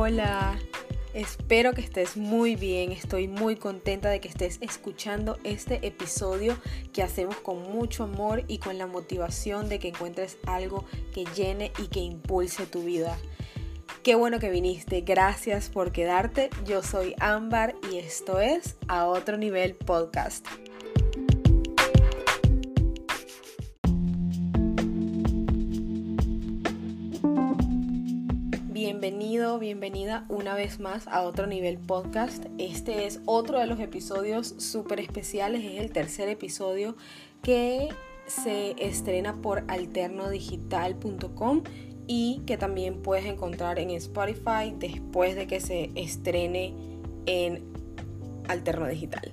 Hola, espero que estés muy bien, estoy muy contenta de que estés escuchando este episodio que hacemos con mucho amor y con la motivación de que encuentres algo que llene y que impulse tu vida. Qué bueno que viniste, gracias por quedarte. Yo soy Ámbar y esto es A Otro Nivel Podcast. Bienvenido, bienvenida una vez más a otro nivel podcast. Este es otro de los episodios súper especiales, es el tercer episodio que se estrena por alternodigital.com y que también puedes encontrar en Spotify después de que se estrene en Alterno Digital.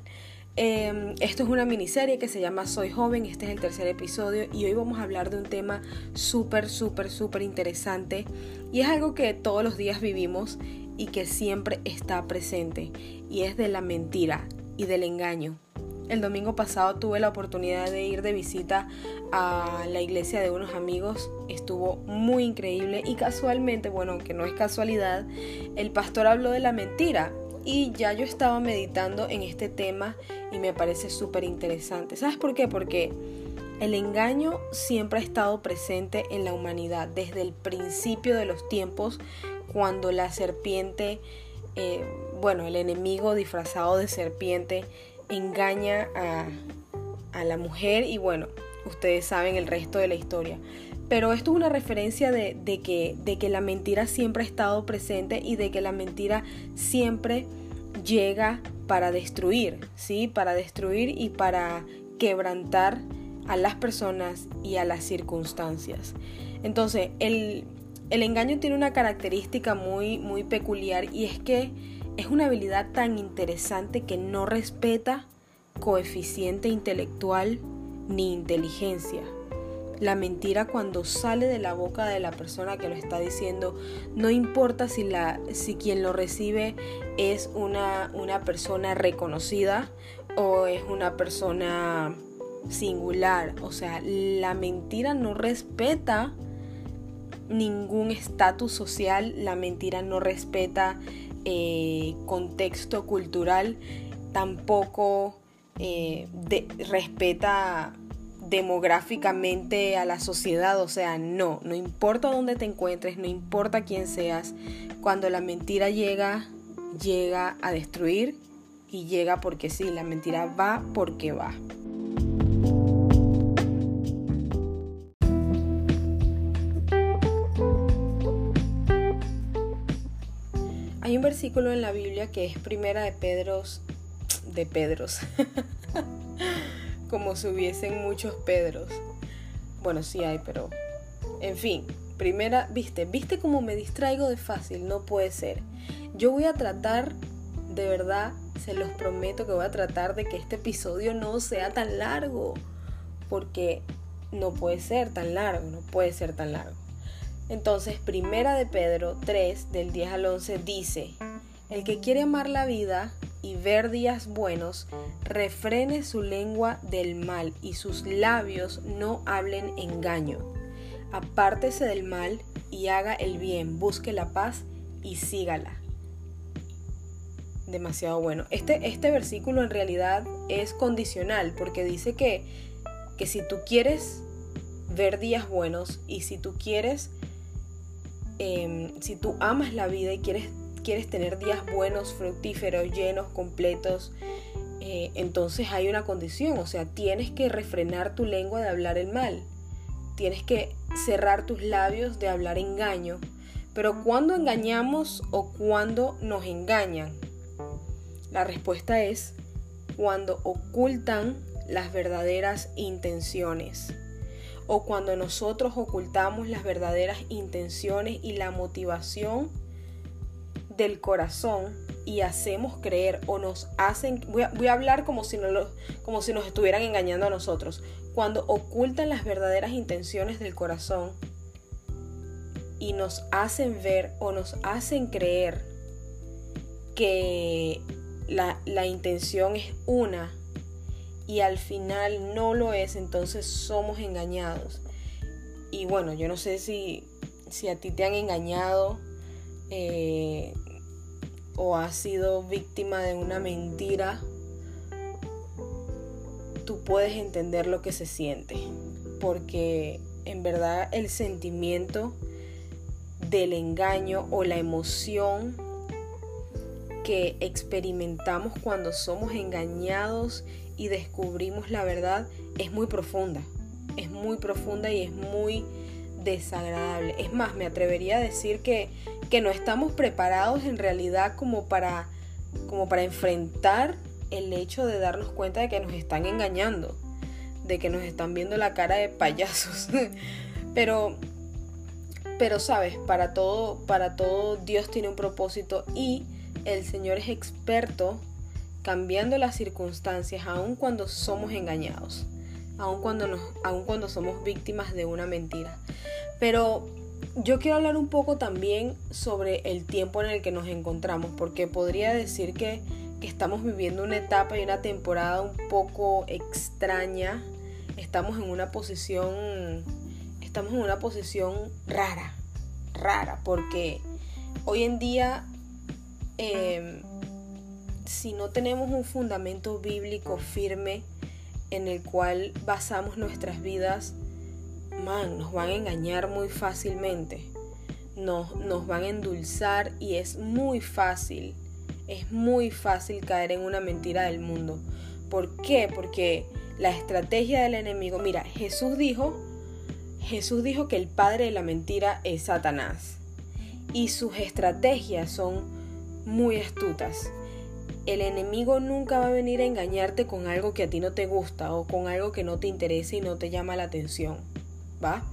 Em, esto es una miniserie que se llama Soy joven, este es el tercer episodio y hoy vamos a hablar de un tema súper, súper, súper interesante y es algo que todos los días vivimos y que siempre está presente y es de la mentira y del engaño. El domingo pasado tuve la oportunidad de ir de visita a la iglesia de unos amigos. Estuvo muy increíble y casualmente, bueno, que no es casualidad, el pastor habló de la mentira y ya yo estaba meditando en este tema y me parece súper interesante. ¿Sabes por qué? Porque el engaño siempre ha estado presente en la humanidad desde el principio de los tiempos cuando la serpiente, eh, bueno, el enemigo disfrazado de serpiente, engaña a, la mujer y bueno, ustedes saben el resto de la historia. Pero esto es una referencia de, que, la mentira siempre ha estado presente y de que la mentira siempre llega para destruir, ¿sí? Para destruir y para quebrantar a las personas y a las circunstancias. Entonces, el, el engaño tiene una característica muy, muy peculiar y es que es una habilidad tan interesante que no respeta coeficiente intelectual ni inteligencia. La mentira cuando sale de la boca de la persona que lo está diciendo, no importa si, la, si quien lo recibe es una, una persona reconocida o es una persona singular. O sea, la mentira no respeta ningún estatus social, la mentira no respeta eh, contexto cultural, tampoco eh, respeta demográficamente a la sociedad, o sea, no, no importa dónde te encuentres, no importa quién seas, cuando la mentira llega, llega a destruir y llega porque sí, la mentira va porque va. Hay un versículo en la Biblia que es primera de Pedros, de Pedros, como si hubiesen muchos Pedros. Bueno, sí hay, pero en fin, primera, viste, viste cómo me distraigo de fácil, no puede ser. Yo voy a tratar, de verdad, se los prometo que voy a tratar de que este episodio no sea tan largo, porque no puede ser tan largo, no puede ser tan largo. Entonces, primera de Pedro 3, del 10 al 11, dice, el que quiere amar la vida y ver días buenos, refrene su lengua del mal y sus labios no hablen engaño. Apártese del mal y haga el bien, busque la paz y sígala. Demasiado bueno. Este, este versículo en realidad es condicional porque dice que, que si tú quieres ver días buenos y si tú quieres Em, si tú amas la vida y quieres, quieres tener días buenos, fructíferos, llenos, completos, eh, entonces hay una condición, o sea, tienes que refrenar tu lengua de hablar el mal, tienes que cerrar tus labios de hablar engaño. Pero ¿cuándo engañamos o cuándo nos engañan? La respuesta es cuando ocultan las verdaderas intenciones o cuando nosotros ocultamos las verdaderas intenciones y la motivación del corazón y hacemos creer o nos hacen, voy a, hablar como si, no como si nos estuvieran engañando a nosotros, cuando ocultan las verdaderas intenciones del corazón y nos hacen ver o nos hacen creer que la, la intención es una y al final no lo es, entonces somos engañados. Y bueno, yo no sé si, si a ti te han engañado eh, o has sido víctima de una mentira, tú puedes entender lo que se siente. Porque en verdad el sentimiento del engaño o la emoción que experimentamos cuando somos engañados y descubrimos la verdad es muy profunda. Es muy profunda y es muy desagradable. Es más, me atrevería a decir que, que no estamos preparados en realidad como para, como para enfrentar el hecho de darnos cuenta de que nos están engañando, de que nos están viendo la cara de payasos. pero, pero sabes, para todo, para todo Dios tiene un propósito y el Señor es experto cambiando las circunstancias aun cuando somos engañados, aun cuando, nos, aun cuando somos víctimas de una mentira. Pero yo quiero hablar un poco también sobre el tiempo en el que nos encontramos, porque podría decir que, estamos viviendo una etapa y una temporada un poco extraña. Estamos en una posición, estamos en una posición rara, rara, porque hoy en día Em, si no tenemos un fundamento bíblico firme en el cual basamos nuestras vidas, man, nos van a engañar muy fácilmente. Nos, nos van a endulzar y es muy fácil, es muy fácil caer en una mentira del mundo. ¿Por qué? Porque la estrategia del enemigo, mira, Jesús dijo, Jesús dijo que el padre de la mentira es Satanás. Y sus estrategias son muy astutas. El enemigo nunca va a venir a engañarte con algo que a ti no te gusta o con algo que no te interesa y no te llama la atención. ¿Va?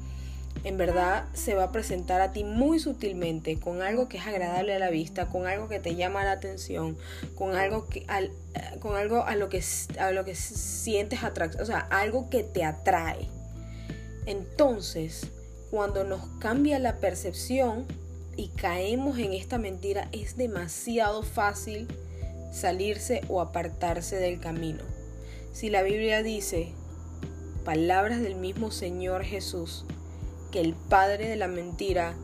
En verdad se va a presentar a ti muy sutilmente con algo que es agradable a la vista, con algo que te llama la atención, con algo que al, con algo a lo que a lo que sientes atracción, o sea, algo que te atrae. Entonces, cuando nos cambia la percepción, y caemos en esta mentira, es demasiado fácil salirse o apartarse del camino. Si la Biblia dice, palabras del mismo Señor Jesús, que el padre de la mentira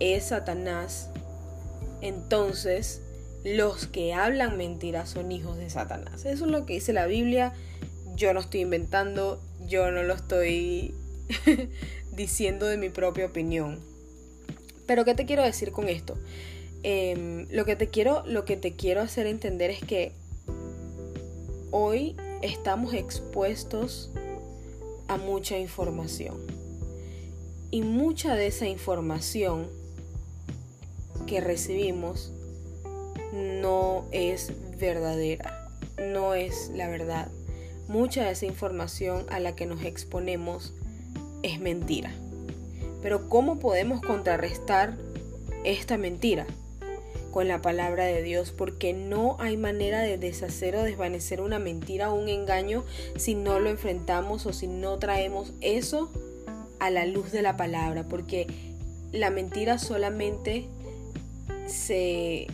es Satanás, entonces los que hablan mentiras son hijos de Satanás. Eso es lo que dice la Biblia. Yo no estoy inventando, yo no lo estoy diciendo de mi propia opinión. Pero ¿qué te quiero decir con esto? Em, lo, que te quiero, lo que te quiero hacer entender es que hoy estamos expuestos a mucha información. Y mucha de esa información que recibimos no es verdadera, no es la verdad. Mucha de esa información a la que nos exponemos es mentira. Pero ¿cómo podemos contrarrestar esta mentira? Con la palabra de Dios, porque no hay manera de deshacer o desvanecer una mentira o un engaño si no lo enfrentamos o si no traemos eso a la luz de la palabra, porque la mentira solamente se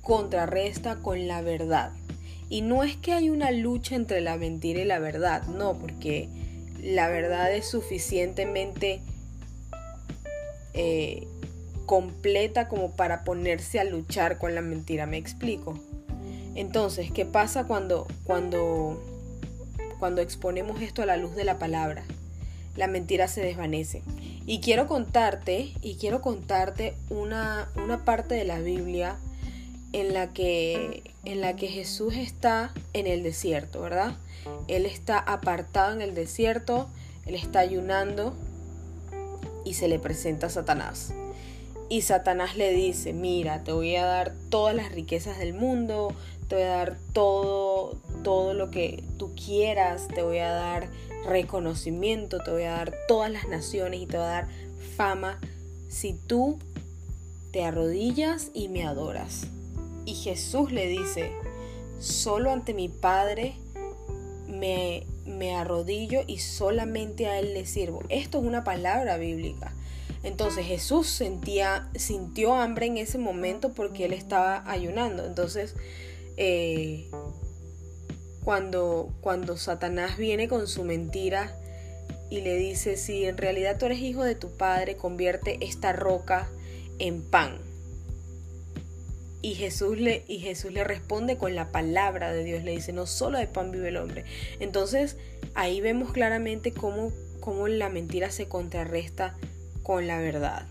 contrarresta con la verdad. Y no es que hay una lucha entre la mentira y la verdad, no, porque la verdad es suficientemente eh, completa como para ponerse a luchar con la mentira, me explico. Entonces, ¿qué pasa cuando, cuando, cuando exponemos esto a la luz de la palabra? La mentira se desvanece. Y quiero contarte, y quiero contarte una, una parte de la Biblia en la, que, en la que Jesús está en el desierto, ¿verdad? Él está apartado en el desierto, él está ayunando y se le presenta a Satanás. Y Satanás le dice, mira, te voy a dar todas las riquezas del mundo, te voy a dar todo, todo lo que tú quieras, te voy a dar reconocimiento, te voy a dar todas las naciones y te voy a dar fama si tú te arrodillas y me adoras. Y Jesús le dice, solo ante mi Padre me, me arrodillo y solamente a Él le sirvo. Esto es una palabra bíblica. Entonces Jesús sentía, sintió hambre en ese momento porque Él estaba ayunando. Entonces, eh, cuando, cuando Satanás viene con su mentira y le dice, si en realidad tú eres hijo de tu padre, convierte esta roca en pan. Y Jesús, le, y Jesús le responde con la palabra de Dios, le dice, no solo de pan vive el hombre. Entonces ahí vemos claramente cómo, cómo la mentira se contrarresta con la verdad.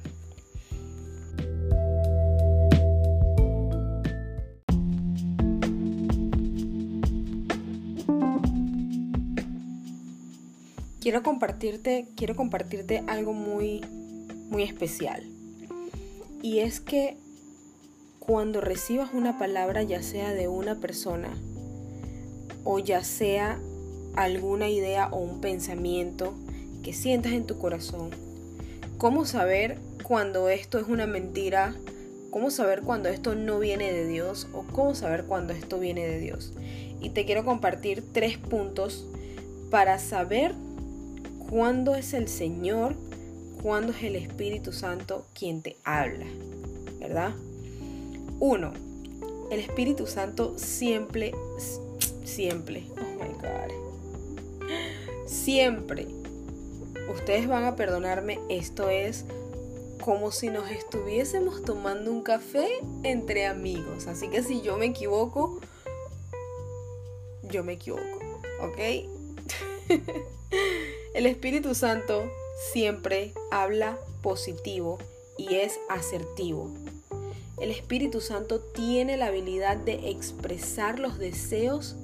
quiero compartirte, quiero compartirte algo muy, muy especial. Y es que cuando recibas una palabra, ya sea de una persona, o ya sea alguna idea o un pensamiento que sientas en tu corazón, ¿cómo saber cuando esto es una mentira? ¿Cómo saber cuando esto no viene de Dios? ¿O cómo saber cuando esto viene de Dios? Y te quiero compartir tres puntos para saber cuándo es el Señor, cuándo es el Espíritu Santo quien te habla, ¿verdad? Uno, el Espíritu Santo siempre, siempre, oh my God, siempre, ustedes van a perdonarme, esto es como si nos estuviésemos tomando un café entre amigos. Así que si yo me equivoco, yo me equivoco, ¿ok? El Espíritu Santo siempre habla positivo y es asertivo. El Espíritu Santo tiene la habilidad de expresar los deseos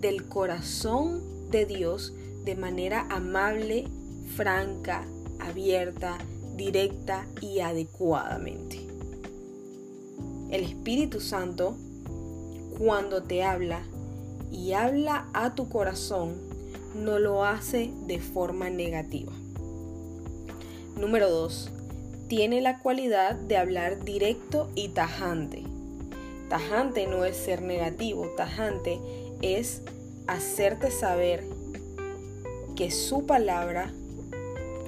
del corazón de Dios de manera amable, franca, abierta, directa y adecuadamente. El Espíritu Santo, cuando te habla y habla a tu corazón, no lo hace de forma negativa. Número 2. Tiene la cualidad de hablar directo y tajante. Tajante no es ser negativo, tajante es hacerte saber que su palabra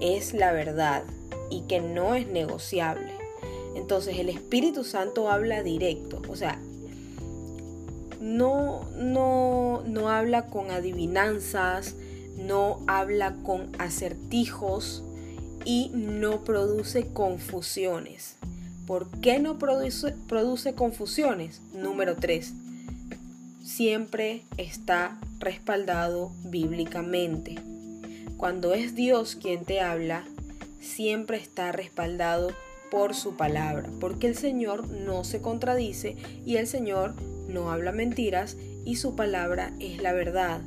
es la verdad y que no es negociable. Entonces el Espíritu Santo habla directo, o sea, no, no, no habla con adivinanzas, no habla con acertijos y no produce confusiones. ¿Por qué no produce, produce confusiones? Número 3. Siempre está respaldado bíblicamente. Cuando es Dios quien te habla, siempre está respaldado por su palabra, porque el Señor no se contradice y el Señor no habla mentiras y su palabra es la verdad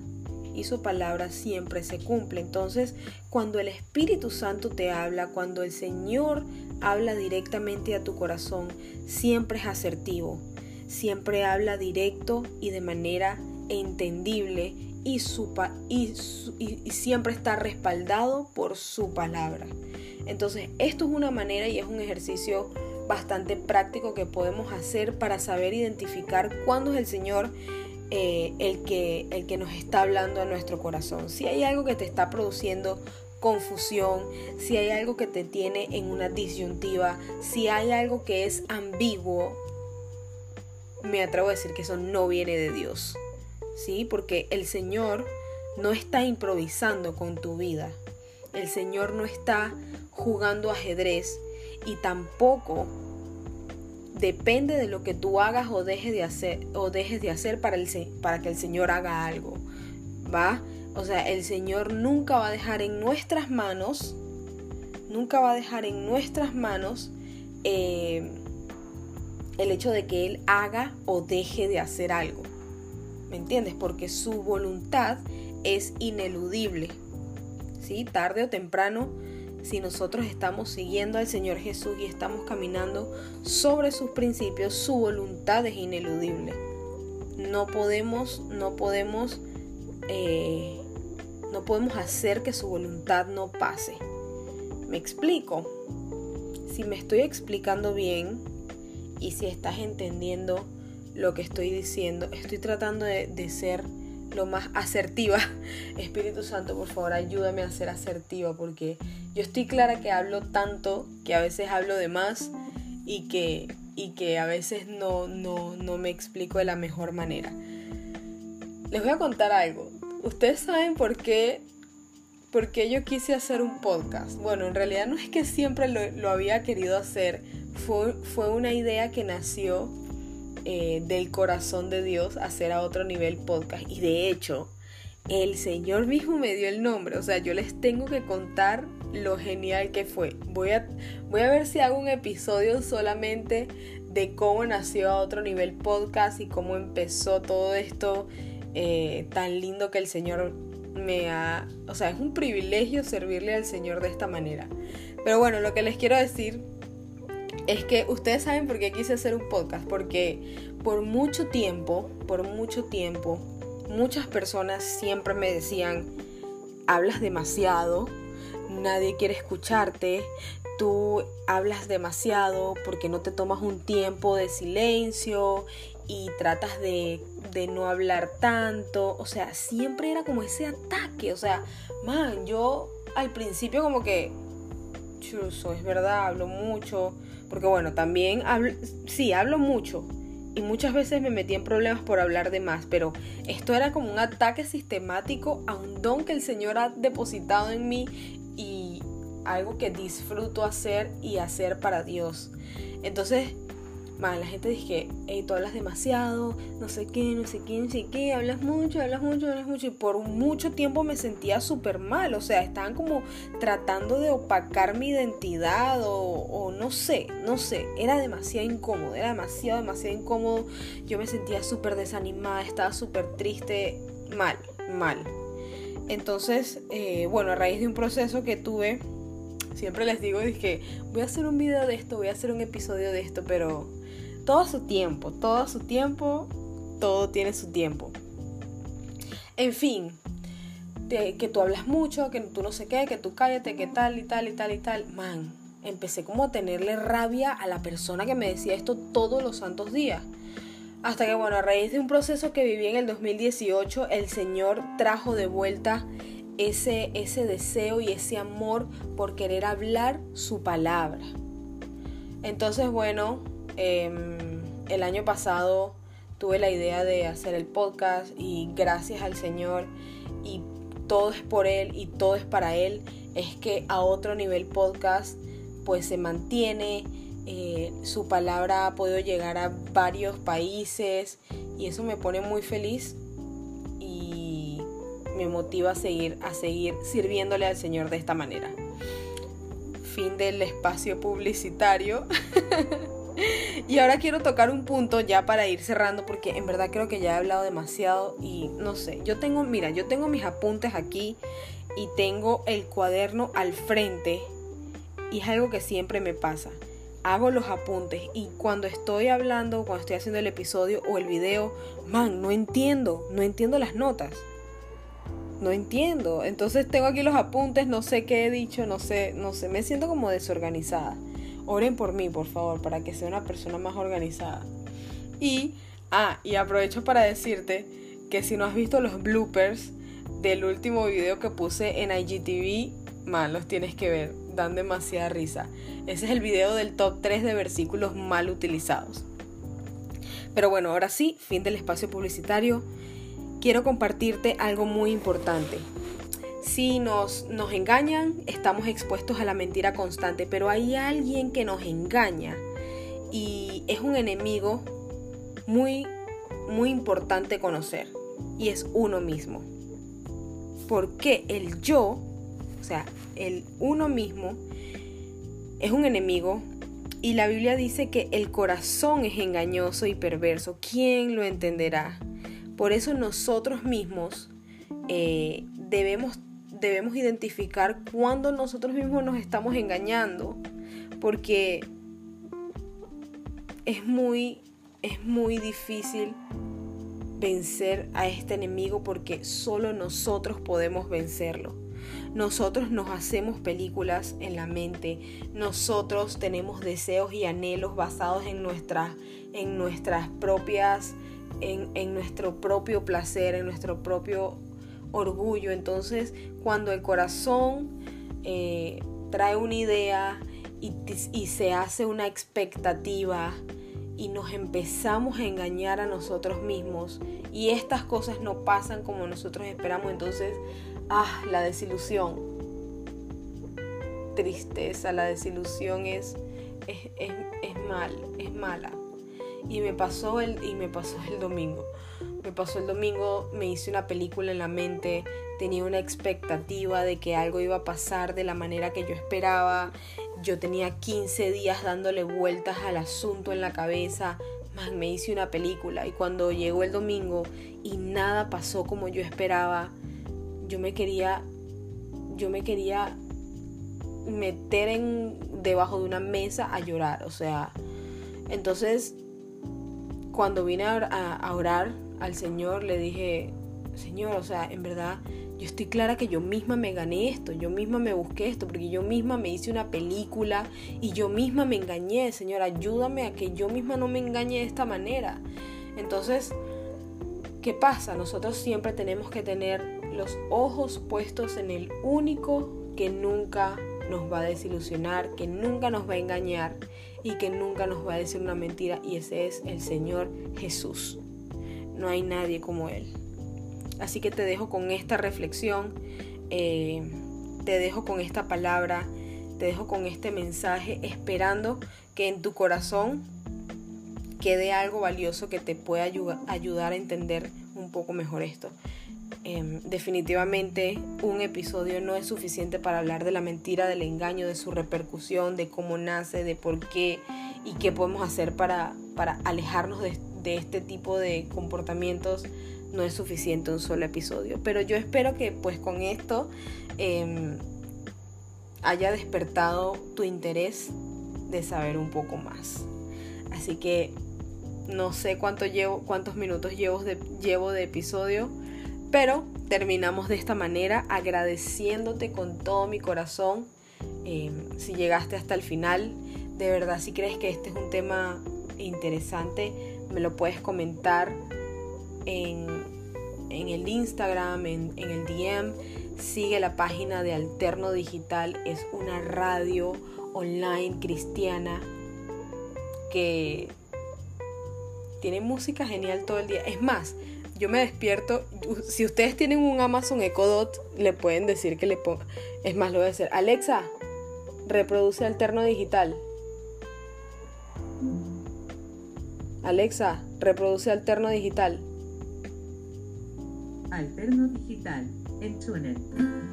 y su palabra siempre se cumple. Entonces, cuando el Espíritu Santo te habla, cuando el Señor habla directamente a tu corazón, siempre es asertivo, siempre habla directo y de manera entendible y, y, siempre está respaldado por su palabra. Entonces, esto es una manera y es un ejercicio bastante práctico que podemos hacer para saber identificar cuándo es el Señor eh, el, que, el que nos está hablando a nuestro corazón. Si hay algo que te está produciendo confusión, si hay algo que te tiene en una disyuntiva, si hay algo que es ambiguo, me atrevo a decir que eso no viene de Dios. ¿Sí? Porque el Señor no está improvisando con tu vida. El Señor no está jugando ajedrez y tampoco depende de lo que tú hagas o dejes de hacer o dejes de hacer para, el, para que el Señor haga algo. ¿Va? O sea, el Señor nunca va a dejar en nuestras manos, nunca va a dejar en nuestras manos eh, el hecho de que Él haga o deje de hacer algo. ¿Me entiendes? Porque su voluntad es ineludible. ¿Sí? Tarde o temprano si nosotros estamos siguiendo al Señor Jesús y estamos caminando sobre sus principios, su voluntad es ineludible. No podemos, no podemos, eh, no podemos hacer que su voluntad no pase. ¿Me explico? Si me estoy explicando bien y si estás entendiendo lo que estoy diciendo, estoy tratando de, ser lo más asertiva. Espíritu Santo, por favor, ayúdame a ser asertiva porque yo estoy clara que hablo tanto, que a veces hablo de más y que, y que a veces no, no, no me explico de la mejor manera. Les voy a contar algo. Ustedes saben por qué, por qué yo quise hacer un podcast. Bueno, en realidad no es que siempre lo, lo había querido hacer. Fue, fue una idea que nació eh, del corazón de Dios hacer a otro nivel podcast. Y de hecho, el Señor mismo me dio el nombre. O sea, yo les tengo que contar lo genial que fue. Voy a, voy a ver si hago un episodio solamente de cómo nació a otro nivel podcast y cómo empezó todo esto eh, tan lindo que el Señor me ha... O sea, es un privilegio servirle al Señor de esta manera. Pero bueno, lo que les quiero decir es que ustedes saben por qué quise hacer un podcast. Porque por mucho tiempo, por mucho tiempo, muchas personas siempre me decían, hablas demasiado, nadie quiere escucharte, tú hablas demasiado porque no te tomas un tiempo de silencio y tratas de, no hablar tanto. O sea, siempre era como ese ataque. O sea, man, yo al principio como que, chuso, es verdad, hablo mucho. Porque bueno, también hablo, sí, hablo mucho. Y muchas veces me metí en problemas por hablar de más, pero esto era como un ataque sistemático a un don que el Señor ha depositado en mí y algo que disfruto hacer y hacer para Dios. Entonces, man, la gente dice que hey, tú hablas demasiado, no sé qué, no sé qué, no sé qué, hablas mucho, hablas mucho, hablas mucho. Y por mucho tiempo me sentía súper mal. O sea, estaban como tratando de opacar mi identidad o, no sé, no sé. Era demasiado incómodo, era demasiado, demasiado incómodo. Yo me sentía súper desanimada, estaba súper triste, mal, mal. Entonces, eh, bueno, a raíz de un proceso que tuve, siempre les digo, que voy a hacer un video de esto, voy a hacer un episodio de esto, pero todo su tiempo, todo su tiempo, todo tiene su tiempo. En fin, que tú hablas mucho, que tú no sé qué, que tú cállate, que tal y tal y tal y tal. Man, empecé como a tenerle rabia a la persona que me decía esto todos los santos días. Hasta que, bueno, a raíz de un proceso que viví en el 2018, el Señor trajo de vuelta ese, ese deseo y ese amor por querer hablar su palabra. Entonces, bueno, em, el año pasado tuve la idea de hacer el podcast y gracias al Señor y todo es por Él y todo es para Él, es que a otro nivel podcast pues se mantiene eh, su palabra ha podido llegar a varios países y eso me pone muy feliz y me motiva a seguir, a seguir sirviéndole al Señor de esta manera. Fin del espacio publicitario. y ahora quiero tocar un punto ya para ir cerrando porque en verdad creo que ya he hablado demasiado y no sé, yo tengo, mira, yo tengo mis apuntes aquí y tengo el cuaderno al frente y es algo que siempre me pasa hago los apuntes y cuando estoy hablando, cuando estoy haciendo el episodio o el video, man, no entiendo, no entiendo las notas. No entiendo. Entonces tengo aquí los apuntes, no sé qué he dicho, no sé, no sé, me siento como desorganizada. Oren por mí, por favor, para que sea una persona más organizada. Y, ah, y aprovecho para decirte que si no has visto los bloopers del último video que puse en IGTV, man, los tienes que ver dan demasiada risa. Ese es el video del top 3 de versículos mal utilizados. Pero bueno, ahora sí, fin del espacio publicitario. Quiero compartirte algo muy importante. Si nos, nos engañan, estamos expuestos a la mentira constante, pero hay alguien que nos engaña y es un enemigo muy, muy importante conocer y es uno mismo. Porque el yo o sea, el uno mismo es un enemigo y la Biblia dice que el corazón es engañoso y perverso. ¿Quién lo entenderá? Por eso nosotros mismos eh, debemos, debemos identificar cuando nosotros mismos nos estamos engañando. Porque es muy, es muy difícil vencer a este enemigo porque solo nosotros podemos vencerlo. Nosotros nos hacemos películas en la mente, nosotros tenemos deseos y anhelos basados en, en nuestras propias, en, nuestro propio placer, en nuestro propio orgullo. Entonces, cuando el corazón eh, trae una idea y, y se hace una expectativa, y nos empezamos a engañar a nosotros mismos y estas cosas no pasan como nosotros esperamos, entonces Ah, la desilusión. Tristeza, la desilusión es, es, mal, es mala. Y me pasó el, y me pasó el domingo. Me pasó el domingo, me hice una película en la mente, tenía una expectativa de que algo iba a pasar de la manera que yo esperaba. Yo tenía 15 días dándole vueltas al asunto en la cabeza. Man, me hice una película y cuando llegó el domingo y nada pasó como yo esperaba, yo me quería yo me quería meter en debajo de una mesa a llorar, o sea, entonces cuando vine a, orar al Señor le dije, Señor, o sea, en verdad yo estoy clara que yo misma me gané esto, yo misma me busqué esto, porque yo misma me hice una película y yo misma me engañé, Señor, ayúdame a que yo misma no me engañe de esta manera. Entonces, ¿qué pasa? Nosotros siempre tenemos que tener los ojos puestos en el único que nunca nos va a desilusionar, que nunca nos va a engañar y que nunca nos va a decir una mentira y ese es el Señor Jesús. No hay nadie como Él. Así que te dejo con esta reflexión, eh, te dejo con esta palabra, te dejo con este mensaje, esperando que en tu corazón quede algo valioso que te pueda ayudar a entender un poco mejor esto. Em, definitivamente un episodio no es suficiente para hablar de la mentira, del engaño, de su repercusión, de cómo nace, de por qué y qué podemos hacer para, para alejarnos de, este tipo de comportamientos. No es suficiente un solo episodio. Pero yo espero que pues con esto em, haya despertado tu interés de saber un poco más. Así que no sé cuánto llevo, cuántos minutos llevo de, llevo de episodio pero terminamos de esta manera agradeciéndote con todo mi corazón. Eh, si llegaste hasta el final, de verdad si crees que este es un tema interesante, me lo puedes comentar en, el Instagram, en, en el DM. Sigue la página de Alterno Digital, es una radio online cristiana que tiene música genial todo el día. Es más, yo me despierto, si ustedes tienen un Amazon Echo Dot, le pueden decir que le ponga, es más, lo voy a hacer, Alexa, reproduce alterno digital. Alexa, reproduce alterno digital. Alterno digital, en TuneIn.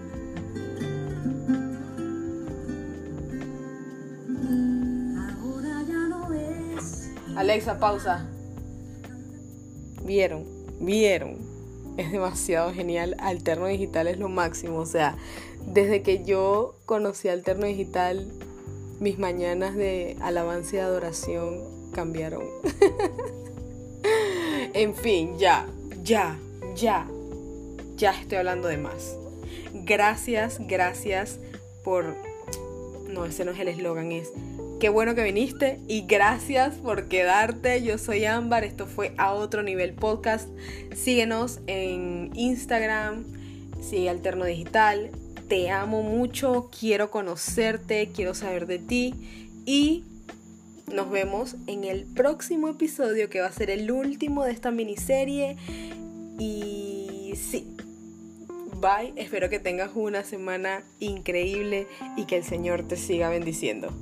Alexa, pausa. Vieron vieron. Es demasiado genial. Alterno Digital es lo máximo. O sea, desde que yo conocí Alterno Digital, mis mañanas de alabanza y adoración cambiaron. en fin, ya, ya, ya, ya estoy hablando de más. Gracias, gracias por... No, ese no es el eslogan, es Qué bueno que viniste y gracias por quedarte. Yo soy Ámbar, esto fue a otro nivel podcast. Síguenos en Instagram, sigue Alterno Digital. Te amo mucho, quiero conocerte, quiero saber de ti y nos vemos en el próximo episodio que va a ser el último de esta miniserie. Y sí, bye, espero que tengas una semana increíble y que el Señor te siga bendiciendo.